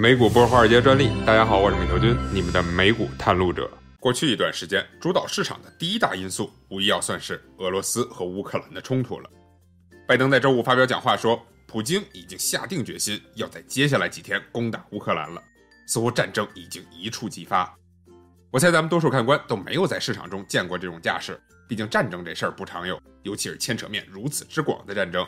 美股不是华尔街专利。大家好，我是美头君，你们的美股探路者。过去一段时间，主导市场的第一大因素，无疑要算是俄罗斯和乌克兰的冲突了。拜登在周五发表讲话说，普京已经下定决心要在接下来几天攻打乌克兰了，似乎战争已经一触即发。我猜咱们多数看官都没有在市场中见过这种架势，毕竟战争这事儿不常有，尤其是牵扯面如此之广的战争。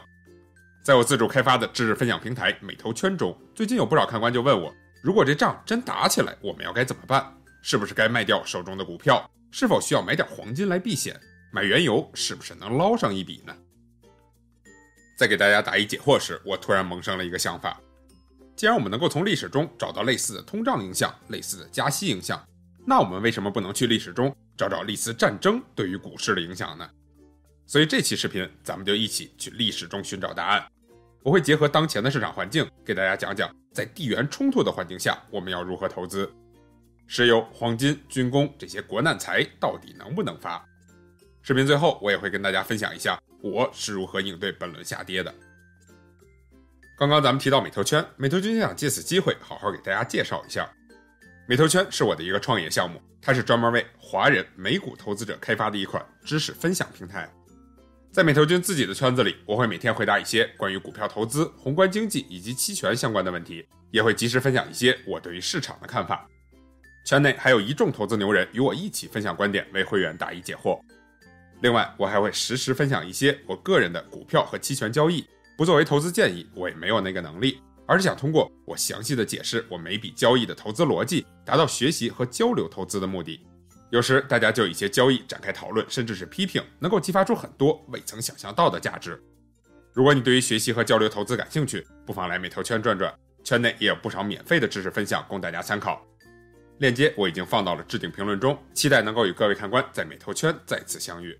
在我自主开发的知识分享平台美投圈中，最近有不少看官就问我：如果这仗真打起来，我们要该怎么办？是不是该卖掉手中的股票？是否需要买点黄金来避险？买原油是不是能捞上一笔呢？在给大家答疑解惑时，我突然萌生了一个想法：既然我们能够从历史中找到类似的通胀影响、类似的加息影响，那我们为什么不能去历史中找找类似战争对于股市的影响呢？所以这期视频，咱们就一起去历史中寻找答案。我会结合当前的市场环境，给大家讲讲在地缘冲突的环境下，我们要如何投资石油、黄金、军工这些国难财到底能不能发？视频最后，我也会跟大家分享一下我是如何应对本轮下跌的。刚刚咱们提到美投圈，美投君想借此机会好好给大家介绍一下，美投圈是我的一个创业项目，它是专门为华人美股投资者开发的一款知识分享平台。在美投君自己的圈子里，我会每天回答一些关于股票投资、宏观经济以及期权相关的问题，也会及时分享一些我对于市场的看法。圈内还有一众投资牛人与我一起分享观点，为会员答疑解惑。另外，我还会实时分享一些我个人的股票和期权交易，不作为投资建议，我也没有那个能力，而是想通过我详细的解释我每笔交易的投资逻辑，达到学习和交流投资的目的。有时大家就一些交易展开讨论，甚至是批评，能够激发出很多未曾想象到的价值。如果你对于学习和交流投资感兴趣，不妨来美投圈转转，圈内也有不少免费的知识分享供大家参考。链接我已经放到了置顶评论中，期待能够与各位看官在美投圈再次相遇。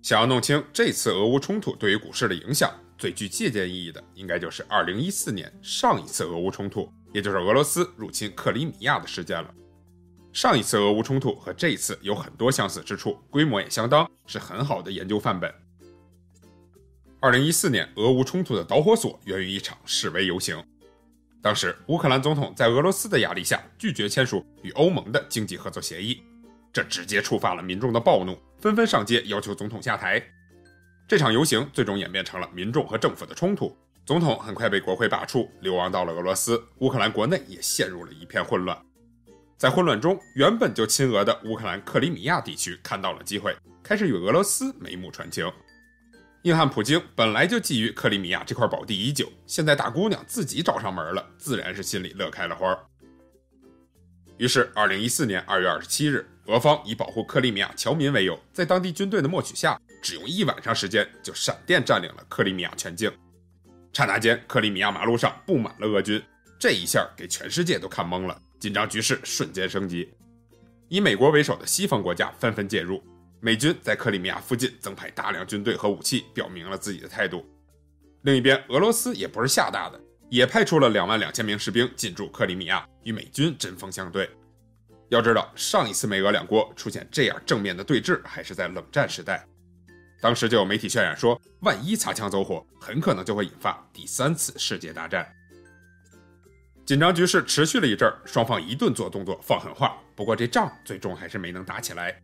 想要弄清这次俄乌冲突对于股市的影响。最具借鉴意义的，应该就是2014年上一次俄乌冲突，也就是俄罗斯入侵克里米亚的事件了。上一次俄乌冲突和这一次有很多相似之处，规模也相当，是很好的研究范本。2014年俄乌冲突的导火索源于一场示威游行，当时乌克兰总统在俄罗斯的压力下拒绝签署与欧盟的经济合作协议，这直接触发了民众的暴怒，纷纷上街要求总统下台。这场游行最终演变成了民众和政府的冲突，总统很快被国会罢黜，流亡到了俄罗斯。乌克兰国内也陷入了一片混乱。在混乱中，原本就亲俄的乌克兰克里米亚地区看到了机会，开始与俄罗斯眉目传情。硬汉普京本来就觊觎克里米亚这块宝地已久，现在大姑娘自己找上门了，自然是心里乐开了花。于是，二零一四年二月二十七日，俄方以保护克里米亚侨民为由，在当地军队的默许下。只用一晚上时间，就闪电占领了克里米亚全境。刹那间，克里米亚马路上布满了俄军，这一下给全世界都看懵了，紧张局势瞬间升级。以美国为首的西方国家纷纷介入，美军在克里米亚附近增派大量军队和武器，表明了自己的态度。另一边，俄罗斯也不是吓大的，也派出了两万两千名士兵进驻克里米亚，与美军针锋相对。要知道，上一次美俄两国出现这样正面的对峙，还是在冷战时代。当时就有媒体渲染说，万一擦枪走火，很可能就会引发第三次世界大战。紧张局势持续了一阵儿，双方一顿做动作放狠话，不过这仗最终还是没能打起来。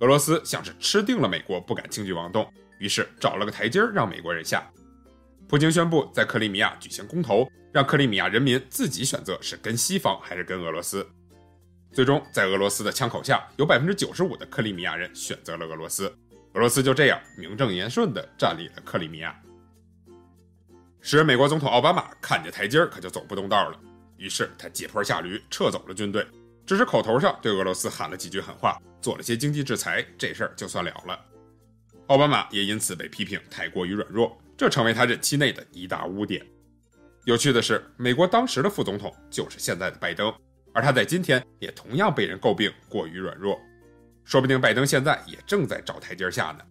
俄罗斯像是吃定了美国不敢轻举妄动，于是找了个台阶儿让美国人下。普京宣布在克里米亚举行公投，让克里米亚人民自己选择是跟西方还是跟俄罗斯。最终在俄罗斯的枪口下，有百分之九十五的克里米亚人选择了俄罗斯。俄罗斯就这样名正言顺地占领了克里米亚。使美国总统奥巴马看见台阶儿，可就走不动道了。于是他借坡下驴，撤走了军队，只是口头上对俄罗斯喊了几句狠话，做了些经济制裁，这事儿就算了了。奥巴马也因此被批评太过于软弱，这成为他任期内的一大污点。有趣的是，美国当时的副总统就是现在的拜登，而他在今天也同样被人诟病过于软弱。说不定拜登现在也正在找台阶下呢。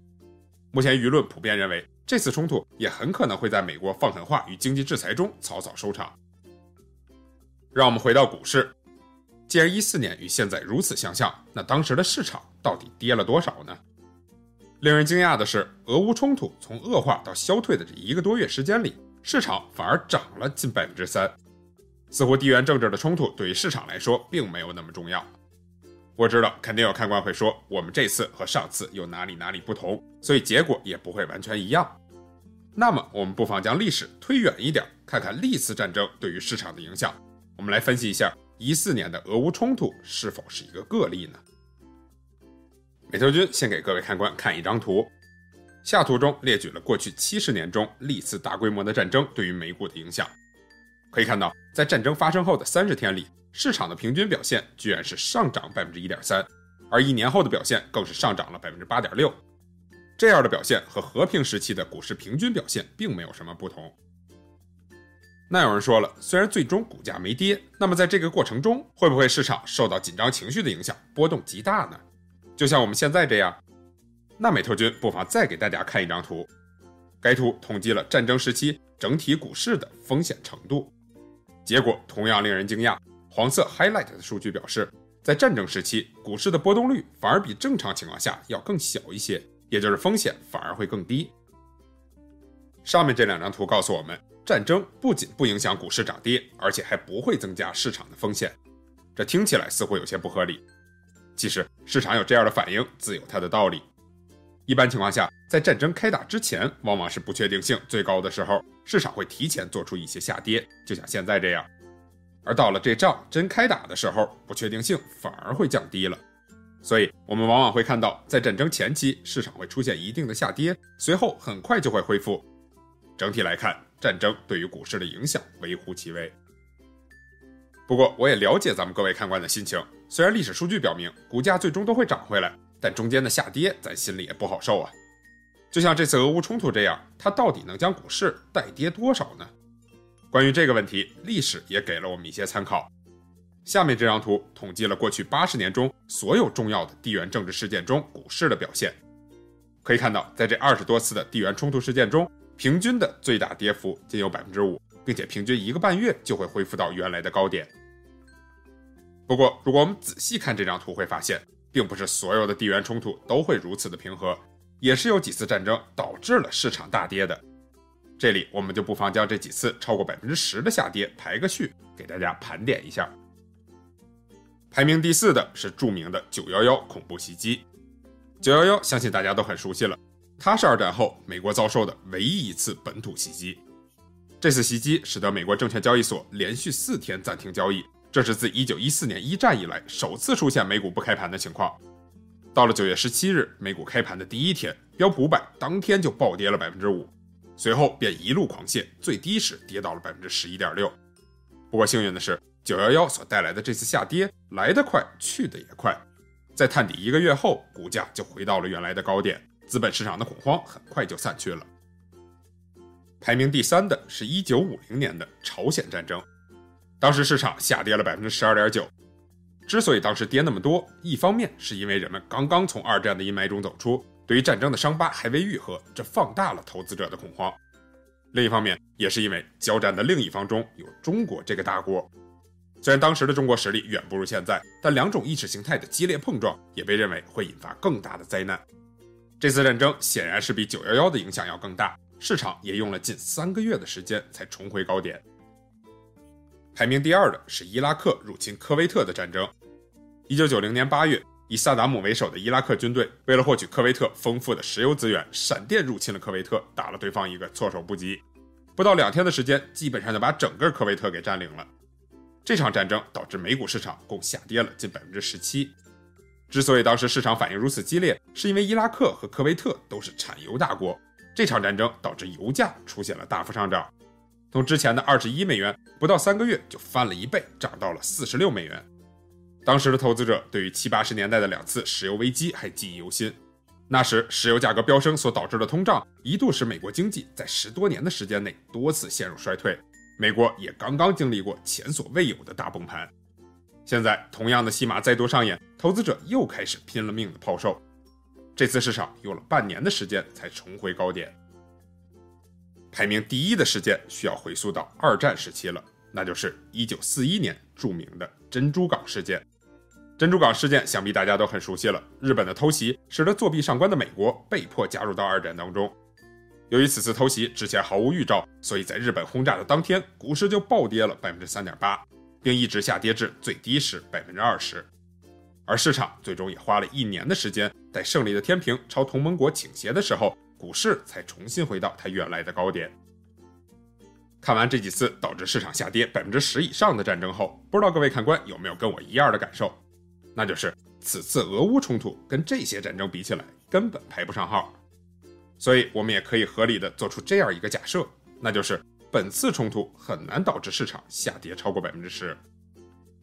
目前舆论普遍认为，这次冲突也很可能会在美国放狠话与经济制裁中草草收场。让我们回到股市，既然一四年与现在如此相像，那当时的市场到底跌了多少呢？令人惊讶的是，俄乌冲突从恶化到消退的这一个多月时间里，市场反而涨了近百分之三。似乎地缘政治的冲突对于市场来说并没有那么重要。我知道肯定有看官会说，我们这次和上次有哪里哪里不同，所以结果也不会完全一样。那么我们不妨将历史推远一点，看看历次战争对于市场的影响。我们来分析一下一四年的俄乌冲突是否是一个个例呢？美特君先给各位看官看一张图，下图中列举了过去七十年中历次大规模的战争对于美股的影响。可以看到，在战争发生后的三十天里，市场的平均表现居然是上涨百分之一点三，而一年后的表现更是上涨了百分之八点六。这样的表现和和平时期的股市平均表现并没有什么不同。那有人说了，虽然最终股价没跌，那么在这个过程中，会不会市场受到紧张情绪的影响，波动极大呢？就像我们现在这样，那美特君不妨再给大家看一张图。该图统计了战争时期整体股市的风险程度，结果同样令人惊讶。黄色 highlight 的数据表示，在战争时期，股市的波动率反而比正常情况下要更小一些，也就是风险反而会更低。上面这两张图告诉我们，战争不仅不影响股市涨跌，而且还不会增加市场的风险。这听起来似乎有些不合理。其实市场有这样的反应，自有它的道理。一般情况下，在战争开打之前，往往是不确定性最高的时候，市场会提前做出一些下跌，就像现在这样。而到了这仗真开打的时候，不确定性反而会降低了。所以，我们往往会看到，在战争前期，市场会出现一定的下跌，随后很快就会恢复。整体来看，战争对于股市的影响微乎其微。不过，我也了解咱们各位看官的心情。虽然历史数据表明股价最终都会涨回来，但中间的下跌咱心里也不好受啊。就像这次俄乌冲突这样，它到底能将股市带跌多少呢？关于这个问题，历史也给了我们一些参考。下面这张图统计了过去八十年中所有重要的地缘政治事件中股市的表现。可以看到，在这二十多次的地缘冲突事件中，平均的最大跌幅仅有百分之五，并且平均一个半月就会恢复到原来的高点。不过，如果我们仔细看这张图，会发现，并不是所有的地缘冲突都会如此的平和，也是有几次战争导致了市场大跌的。这里我们就不妨将这几次超过百分之十的下跌排个序，给大家盘点一下。排名第四的是著名的九幺幺恐怖袭击。九幺幺相信大家都很熟悉了，它是二战后美国遭受的唯一一次本土袭击。这次袭击使得美国证券交易所连续四天暂停交易。这是自1914年一战以来首次出现美股不开盘的情况。到了9月17日，美股开盘的第一天，标普五百当天就暴跌了百分之五，随后便一路狂泻，最低时跌到了百分之十一点六。不过幸运的是，911所带来的这次下跌来得快，去得也快，在探底一个月后，股价就回到了原来的高点，资本市场的恐慌很快就散去了。排名第三的是一九五零年的朝鲜战争。当时市场下跌了百分之十二点九。之所以当时跌那么多，一方面是因为人们刚刚从二战的阴霾中走出，对于战争的伤疤还未愈合，这放大了投资者的恐慌；另一方面，也是因为交战的另一方中有中国这个大国。虽然当时的中国实力远不如现在，但两种意识形态的激烈碰撞也被认为会引发更大的灾难。这次战争显然是比九幺幺的影响要更大，市场也用了近三个月的时间才重回高点。排名第二的是伊拉克入侵科威特的战争。一九九零年八月，以萨达姆为首的伊拉克军队为了获取科威特丰富的石油资源，闪电入侵了科威特，打了对方一个措手不及。不到两天的时间，基本上就把整个科威特给占领了。这场战争导致美股市场共下跌了近百分之十七。之所以当时市场反应如此激烈，是因为伊拉克和科威特都是产油大国。这场战争导致油价出现了大幅上涨。从之前的二十一美元，不到三个月就翻了一倍，涨到了四十六美元。当时的投资者对于七八十年代的两次石油危机还记忆犹新。那时石油价格飙升所导致的通胀，一度使美国经济在十多年的时间内多次陷入衰退。美国也刚刚经历过前所未有的大崩盘。现在同样的戏码再度上演，投资者又开始拼了命的抛售。这次市场用了半年的时间才重回高点。排名第一的事件需要回溯到二战时期了，那就是1941年著名的珍珠港事件。珍珠港事件想必大家都很熟悉了。日本的偷袭使得作弊上官的美国被迫加入到二战当中。由于此次偷袭之前毫无预兆，所以在日本轰炸的当天，股市就暴跌了百分之三点八，并一直下跌至最低时百分之二十。而市场最终也花了一年的时间，在胜利的天平朝同盟国倾斜的时候，股市才重新回到它原来的高点。看完这几次导致市场下跌百分之十以上的战争后，不知道各位看官有没有跟我一样的感受？那就是此次俄乌冲突跟这些战争比起来，根本排不上号。所以，我们也可以合理的做出这样一个假设，那就是本次冲突很难导致市场下跌超过百分之十。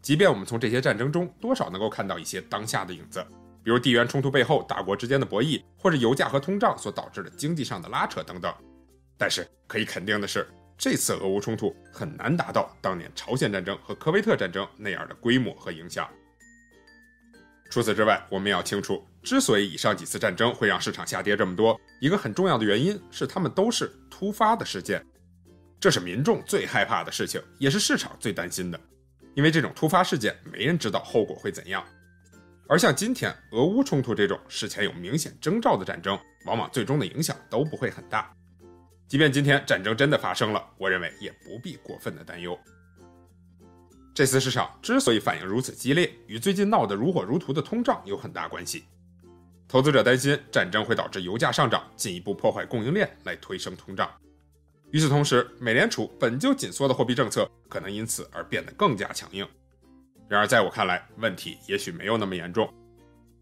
即便我们从这些战争中多少能够看到一些当下的影子，比如地缘冲突背后大国之间的博弈，或者油价和通胀所导致的经济上的拉扯等等，但是可以肯定的是，这次俄乌冲突很难达到当年朝鲜战争和科威特战争那样的规模和影响。除此之外，我们也要清楚，之所以以上几次战争会让市场下跌这么多，一个很重要的原因是他们都是突发的事件，这是民众最害怕的事情，也是市场最担心的。因为这种突发事件，没人知道后果会怎样。而像今天俄乌冲突这种事前有明显征兆的战争，往往最终的影响都不会很大。即便今天战争真的发生了，我认为也不必过分的担忧。这次市场之所以反应如此激烈，与最近闹得如火如荼的通胀有很大关系。投资者担心战争会导致油价上涨，进一步破坏供应链，来推升通胀。与此同时，美联储本就紧缩的货币政策可能因此而变得更加强硬。然而，在我看来，问题也许没有那么严重。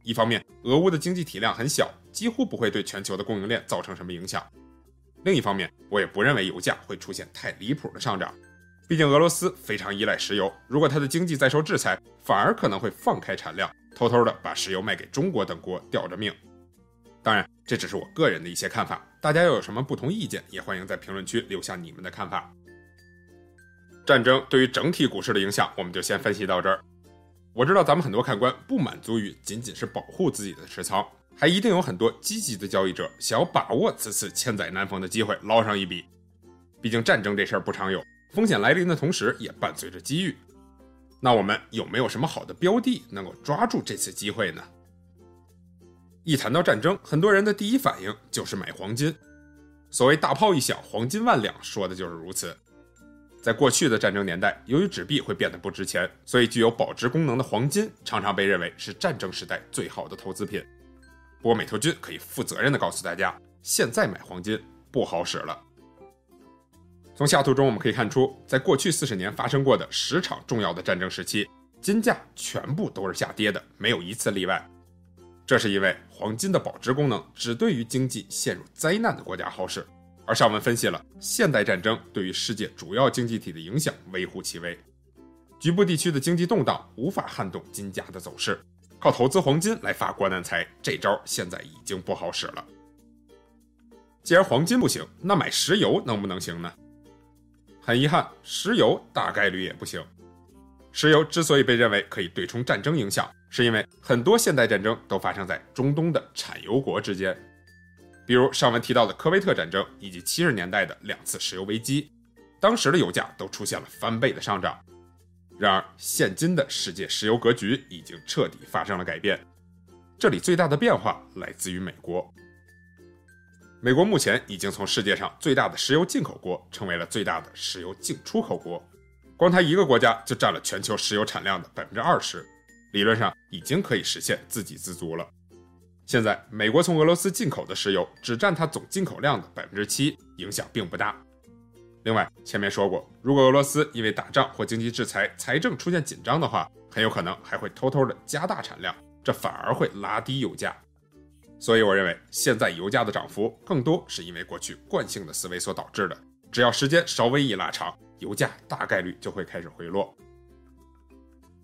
一方面，俄乌的经济体量很小，几乎不会对全球的供应链造成什么影响；另一方面，我也不认为油价会出现太离谱的上涨。毕竟俄罗斯非常依赖石油，如果它的经济再受制裁，反而可能会放开产量，偷偷的把石油卖给中国等国，吊着命。当然，这只是我个人的一些看法，大家要有什么不同意见，也欢迎在评论区留下你们的看法。战争对于整体股市的影响，我们就先分析到这儿。我知道咱们很多看官不满足于仅仅是保护自己的持仓，还一定有很多积极的交易者想要把握此次千载难逢的机会捞上一笔。毕竟战争这事儿不常有。风险来临的同时，也伴随着机遇。那我们有没有什么好的标的能够抓住这次机会呢？一谈到战争，很多人的第一反应就是买黄金。所谓“大炮一响，黄金万两”，说的就是如此。在过去的战争年代，由于纸币会变得不值钱，所以具有保值功能的黄金常常被认为是战争时代最好的投资品。不过，美投君可以负责任地告诉大家，现在买黄金不好使了。从下图中我们可以看出，在过去四十年发生过的十场重要的战争时期，金价全部都是下跌的，没有一次例外。这是因为黄金的保值功能只对于经济陷入灾难的国家好使，而上文分析了现代战争对于世界主要经济体的影响微乎其微，局部地区的经济动荡无法撼动金价的走势，靠投资黄金来发国难财，这招现在已经不好使了。既然黄金不行，那买石油能不能行呢？很遗憾，石油大概率也不行。石油之所以被认为可以对冲战争影响，是因为很多现代战争都发生在中东的产油国之间，比如上文提到的科威特战争以及七十年代的两次石油危机，当时的油价都出现了翻倍的上涨。然而，现今的世界石油格局已经彻底发生了改变，这里最大的变化来自于美国。美国目前已经从世界上最大的石油进口国，成为了最大的石油进出口国。光它一个国家就占了全球石油产量的百分之二十，理论上已经可以实现自给自足了。现在，美国从俄罗斯进口的石油只占它总进口量的百分之七，影响并不大。另外，前面说过，如果俄罗斯因为打仗或经济制裁，财政出现紧张的话，很有可能还会偷偷的加大产量，这反而会拉低油价。所以，我认为现在油价的涨幅更多是因为过去惯性的思维所导致的。只要时间稍微一拉长，油价大概率就会开始回落。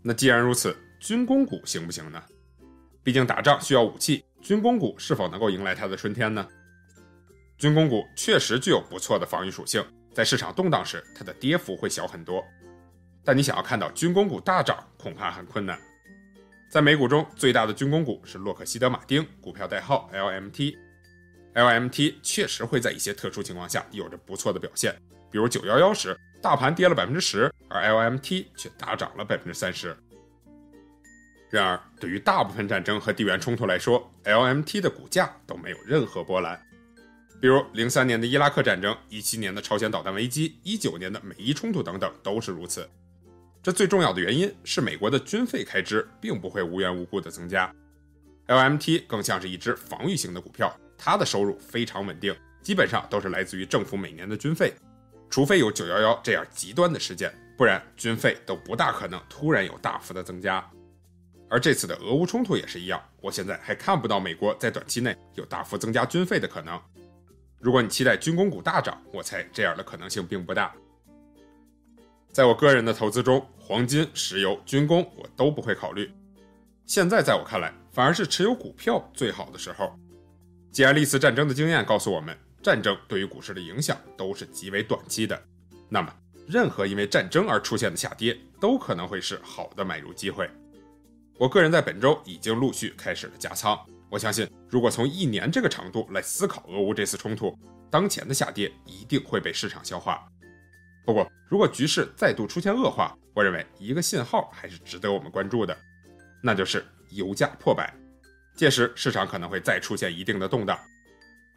那既然如此，军工股行不行呢？毕竟打仗需要武器，军工股是否能够迎来它的春天呢？军工股确实具有不错的防御属性，在市场动荡时，它的跌幅会小很多。但你想要看到军工股大涨，恐怕很困难。在美股中最大的军工股是洛克希德马丁，股票代号 LMT。LMT 确实会在一些特殊情况下有着不错的表现，比如九幺幺时，大盘跌了百分之十，而 LMT 却大涨了百分之三十。然而，对于大部分战争和地缘冲突来说，LMT 的股价都没有任何波澜。比如，零三年的伊拉克战争、一七年的朝鲜导弹危机、一九年的美伊冲突等等，都是如此。这最重要的原因是美国的军费开支并不会无缘无故的增加，LMT 更像是一只防御型的股票，它的收入非常稳定，基本上都是来自于政府每年的军费，除非有九幺幺这样极端的事件，不然军费都不大可能突然有大幅的增加。而这次的俄乌冲突也是一样，我现在还看不到美国在短期内有大幅增加军费的可能。如果你期待军工股大涨，我猜这样的可能性并不大。在我个人的投资中，黄金、石油、军工我都不会考虑。现在在我看来，反而是持有股票最好的时候。既然历次战争的经验告诉我们，战争对于股市的影响都是极为短期的，那么任何因为战争而出现的下跌，都可能会是好的买入机会。我个人在本周已经陆续开始了加仓。我相信，如果从一年这个长度来思考俄乌这次冲突，当前的下跌一定会被市场消化。不过，如果局势再度出现恶化，我认为一个信号还是值得我们关注的，那就是油价破百，届时市场可能会再出现一定的动荡。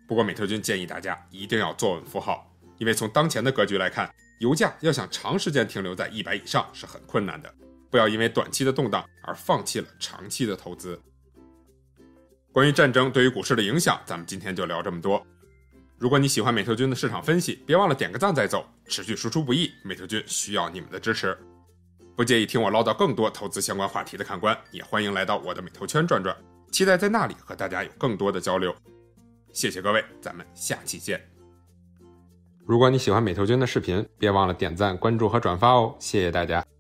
不过，美特君建议大家一定要坐稳符号，因为从当前的格局来看，油价要想长时间停留在一百以上是很困难的。不要因为短期的动荡而放弃了长期的投资。关于战争对于股市的影响，咱们今天就聊这么多。如果你喜欢美特君的市场分析，别忘了点个赞再走，持续输出不易，美特君需要你们的支持。不介意听我唠叨更多投资相关话题的看官，也欢迎来到我的美投圈转转，期待在那里和大家有更多的交流。谢谢各位，咱们下期见。如果你喜欢美投君的视频，别忘了点赞、关注和转发哦，谢谢大家。